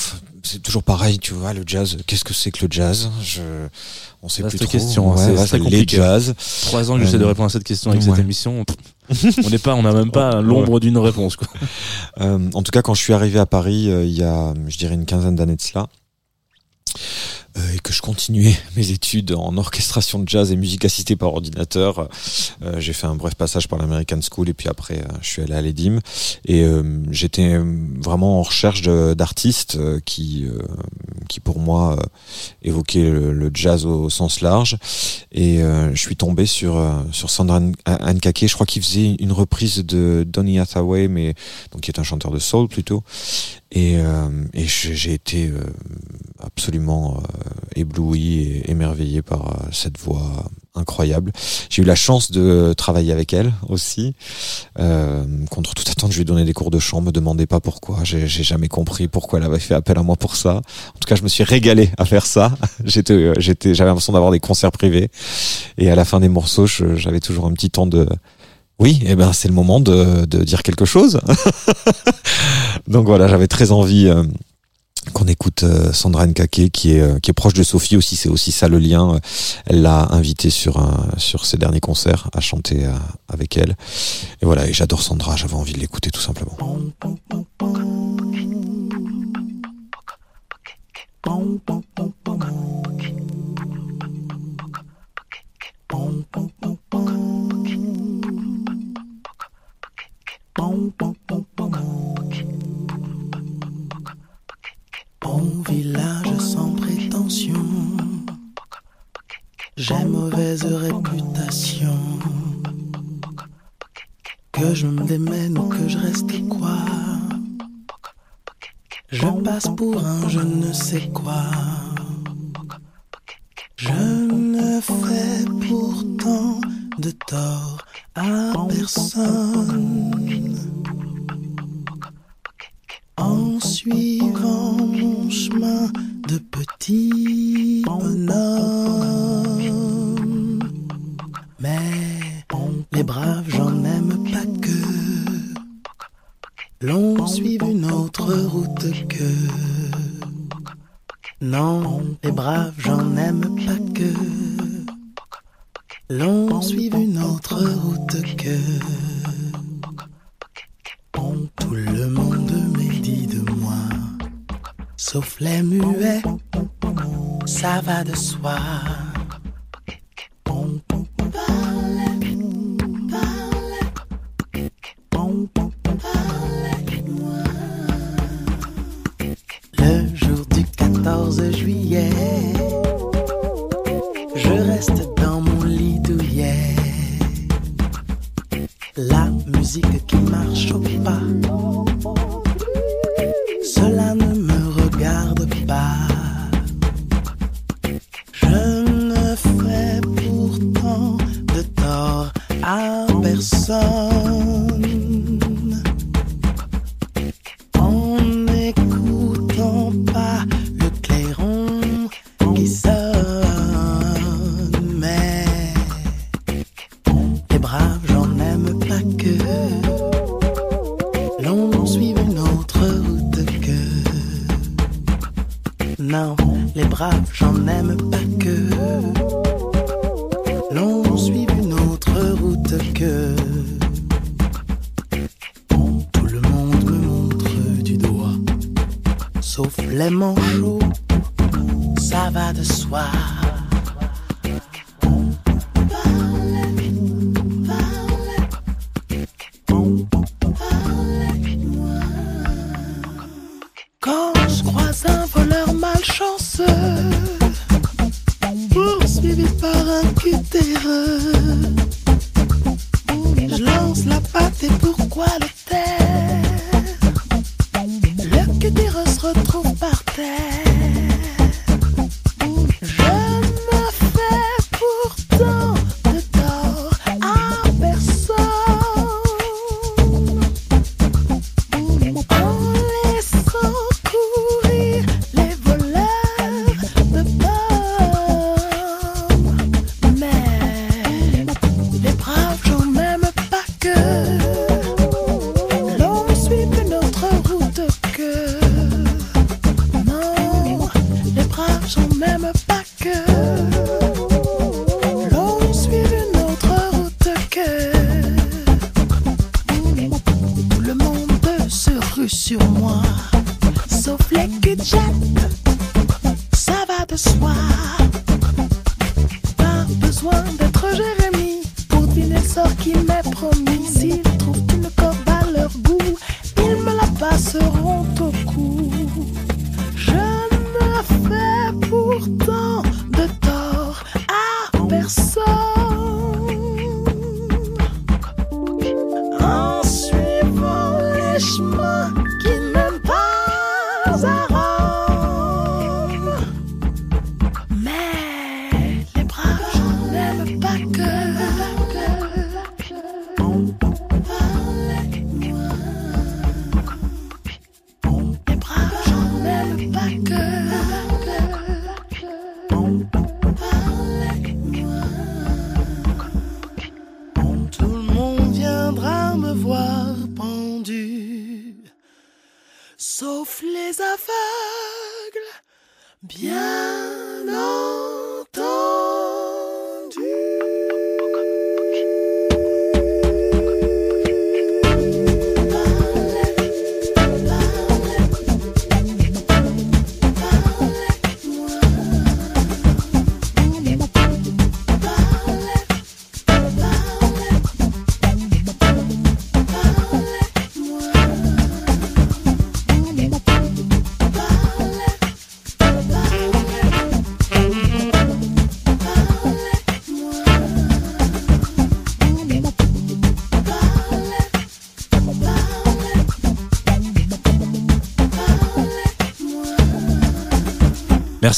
c'est toujours pareil tu vois le jazz qu'est-ce que c'est que le jazz? Je on sait plus trop
question, hein,
Ouais,
c'est-
les
compliqué.
jazz
Trois ans que j'essaie de répondre à cette question avec
ouais.
cette émission. On n'est pas, on n'a même pas (laughs) l'ombre d'une réponse. Quoi.
Euh, en tout cas, quand je suis arrivé à Paris, euh, il y a, je dirais, une quinzaine d'années de cela, euh, et que je continuais (laughs) mes études en orchestration de jazz et musique assistée par ordinateur, euh, j'ai fait un bref passage par l'American School, et puis après, euh, je suis allé à l'EDIM, et j'étais vraiment en recherche d'artistes qui, qui pour moi évoquaient le, jazz au sens large, et je suis tombé sur sur Sandra Nkake. Je crois qu'il faisait une reprise de Donny Hathaway, mais donc qui est un chanteur de soul plutôt. Et, j'ai été absolument
ébloui et émerveillé par euh, cette voix incroyable. J'ai eu la chance de travailler avec elle aussi. Euh, contre toute attente, je lui ai donné des cours de chant. Me demandez pas pourquoi. J'ai jamais compris pourquoi elle avait fait appel à moi pour ça. En tout cas, je me suis régalé à faire ça. (laughs) J'étais, euh, j'avais l'impression d'avoir des concerts privés. Et à la fin des morceaux, j'avais toujours un petit temps de oui, eh ben c'est le moment de, de dire quelque chose. (laughs) Donc voilà, j'avais très envie euh, qu'on écoute euh, Sandra Nkake qui est euh, qui est proche de Sophie aussi. C'est aussi ça le lien. Euh, Elle l'a invitée sur un, sur ses derniers concerts à chanter euh, avec elle. Et voilà, et j'adore Sandra. J'avais envie de l'écouter tout simplement.
Bon village sans prétention. J'ai mauvaise réputation. Que je me démène ou que je reste quoi? Je passe pour un je ne sais quoi. Je ne fais pourtant de tort à personne. En suivant mon chemin de petit bonhomme. Mais les braves, j'en aime pas que l'on suive une autre route que. Non, les braves, j'en aime pas que l'on suive une autre route que. Tout le monde sauf les muets, ça va de soi. Le jour du 14 juillet, je reste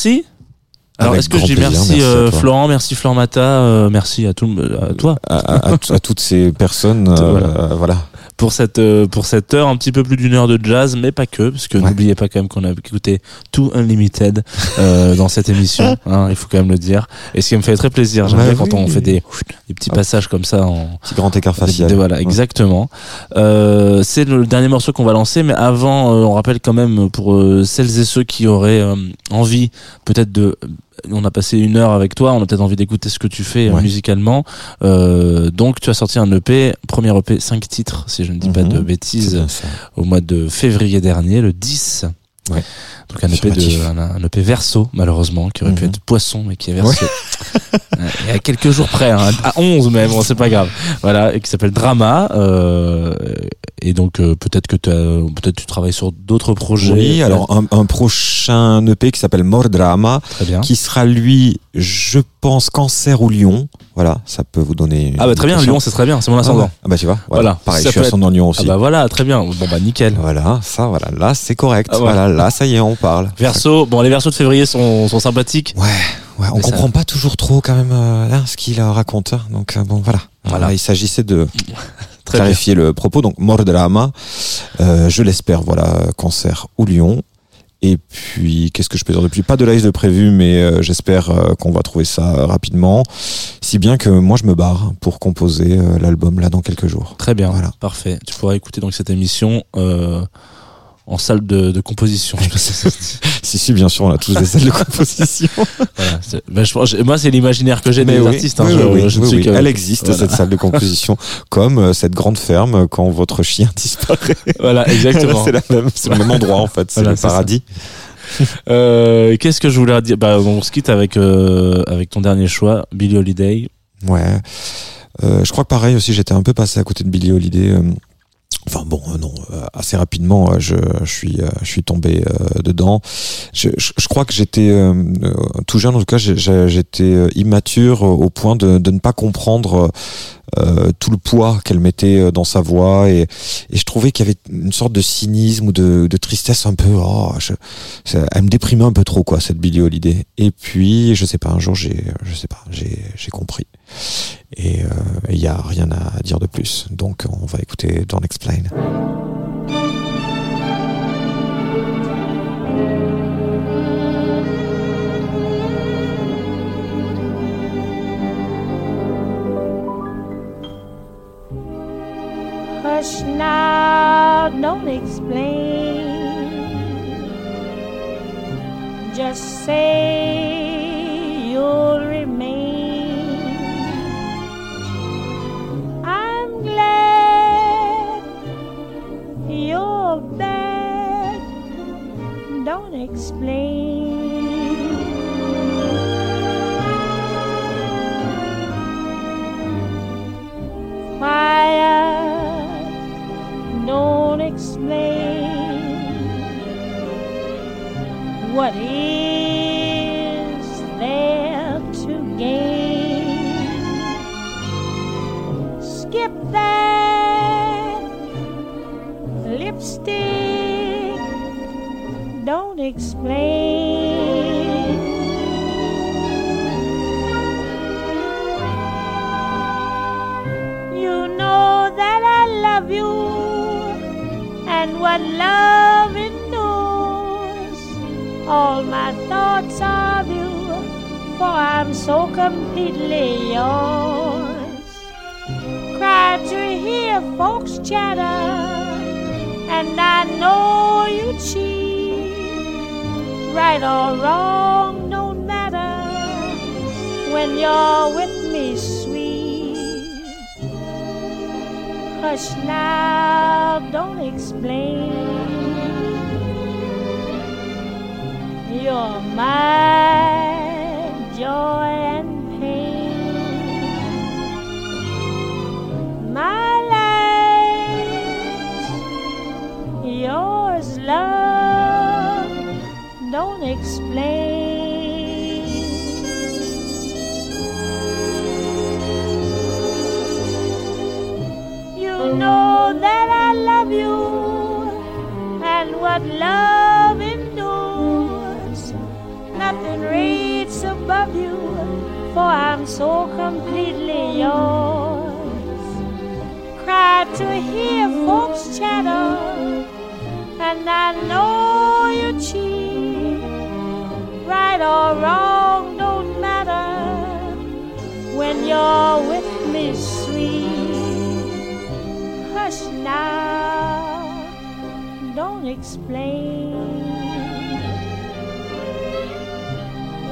Merci. Alors, est-ce que je dis
plaisir,
merci, euh. Florent, merci Flormata, euh, merci à, tout, à toi
À, à- toutes ces personnes, (laughs) euh,
Voilà.
voilà.
Pour cette, euh, pour cette heure, un petit peu plus d'une heure de jazz, mais pas que, parce que n'oubliez pas quand même qu'on a écouté tout Unlimited euh, dans cette émission, (laughs) hein, il faut quand même le dire. Et ce qui me fait très plaisir, j'aime
Bah
bien quand
oui.
on fait des, des petits passages comme ça en
Petit grand écart facial.
Des- Voilà,
Ouais.
exactement. Euh, c'est le dernier morceau qu'on va lancer, mais avant, euh, on rappelle quand même pour euh, celles et ceux qui auraient euh, envie, peut-être de. On a passé une heure avec toi, on a peut-être envie d'écouter ce que tu fais euh,
Ouais.
musicalement. Euh, donc, tu as sorti un EP, premier EP, 5 titres, si je ne dis pas
Mhm.
de bêtises, au mois de février dernier, le 10.
Ouais.
Donc un EP, de, un, un EP verso, malheureusement, qui aurait pu
Mhm.
être poisson, mais qui est verso. (laughs) Euh, et à quelques jours près, hein, à 11 même, bon, c'est pas grave. Voilà, et qui s'appelle Drama. Euh, et donc euh, peut-être que tu peut-être tu travailles sur d'autres projets.
Oui, alors un, un prochain EP qui s'appelle More Drama, qui sera lui, je pense, Cancer ou Lion. Voilà, ça peut vous donner.
Ah bah très bien,
indication.
Lyon c'est très bien, c'est mon
Ah,
ascendant.
ouais. Ah bah tu vois, voilà.
Voilà.
Pareil,
Ça
je suis
peut être-
ascendant Lion aussi.
Ah bah voilà, très bien. Bon bah nickel.
Voilà, ça, voilà, là c'est correct.
Ah ouais.
Voilà, là ça y est, on parle.
Verso, bon les versos de février sont, sont sympathiques.
Ouais, ouais, on
Mais ça-
comprend pas toujours trop quand même hein, ce qu'il euh, raconte. hein. Donc euh, bon, voilà.
Voilà.
Il s'agissait de (laughs) clarifier le propos. Donc More Drama, euh, je l'espère, voilà, Cancer ou Lion. Et puis, qu'est-ce que je peux dire de plus? Pas de live de prévu, mais euh, j'espère euh, qu'on va trouver ça euh, rapidement. Si bien que moi, je me barre pour composer l'album là dans quelques jours.
Très bien,
Voilà.
parfait. Tu pourras écouter donc cette émission euh, en salle de, de composition. (laughs) Si.
Si, bien sûr, on a tous des salles de composition. (laughs)
Voilà, ben, je moi, c'est l'imaginaire que j'ai des
oui,
artistes. hein.
oui,
Je-
oui, oui,
je ne
oui,
suis
oui.
que-
Elle existe,
Voilà.
cette salle de composition, (laughs) comme euh, cette grande ferme euh, quand votre chien disparaît.
Voilà, exactement.
c'est le même endroit en fait, c'est
Voilà,
le paradis.
Euh, Qu'est-ce que je voulais dire? Bah, On se quitte avec, euh, avec ton dernier choix, Billie Holiday.
Ouais. Je crois que pareil aussi, j'étais un peu passé à côté de Billie Holiday. Enfin bon, euh, non, euh, assez rapidement, euh, je, je suis, je suis tombé euh, dedans. Je, je, je crois que j'étais euh, tout jeune, en tout cas, j'étais immature au point de, de ne pas comprendre euh, tout le poids qu'elle mettait dans sa voix et, et je trouvais qu'il y avait une sorte de cynisme ou de, de tristesse un peu. Oh, ça- elle me déprimait un peu trop quoi cette Billie Holiday. Et puis, je sais pas, un jour, j'ai, je sais pas, j'ai compris. Et il y a rien à dire de plus. Donc, on va écouter Don't Explain.
Explain. Just say you'll glad you're back. Don't explain. Quiet, don't explain what is explain. You know that I love you and what love endures. All my thoughts of you, for I'm so completely yours. Cry to hear folks chatter and I know you cheat. Right or wrong, don't matter when you're with me, sweet. Hush now, don't explain. You're my joy explain. You know that I love you and what love endures. Nothing rates above you, for I'm so completely yours. Cry to hear folks chatter, Right or wrong, don't matter when you're with me, sweet. Hush now, don't explain.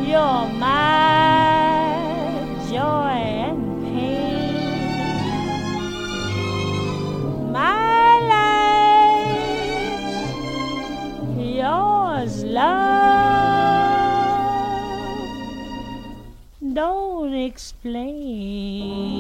You're my explain.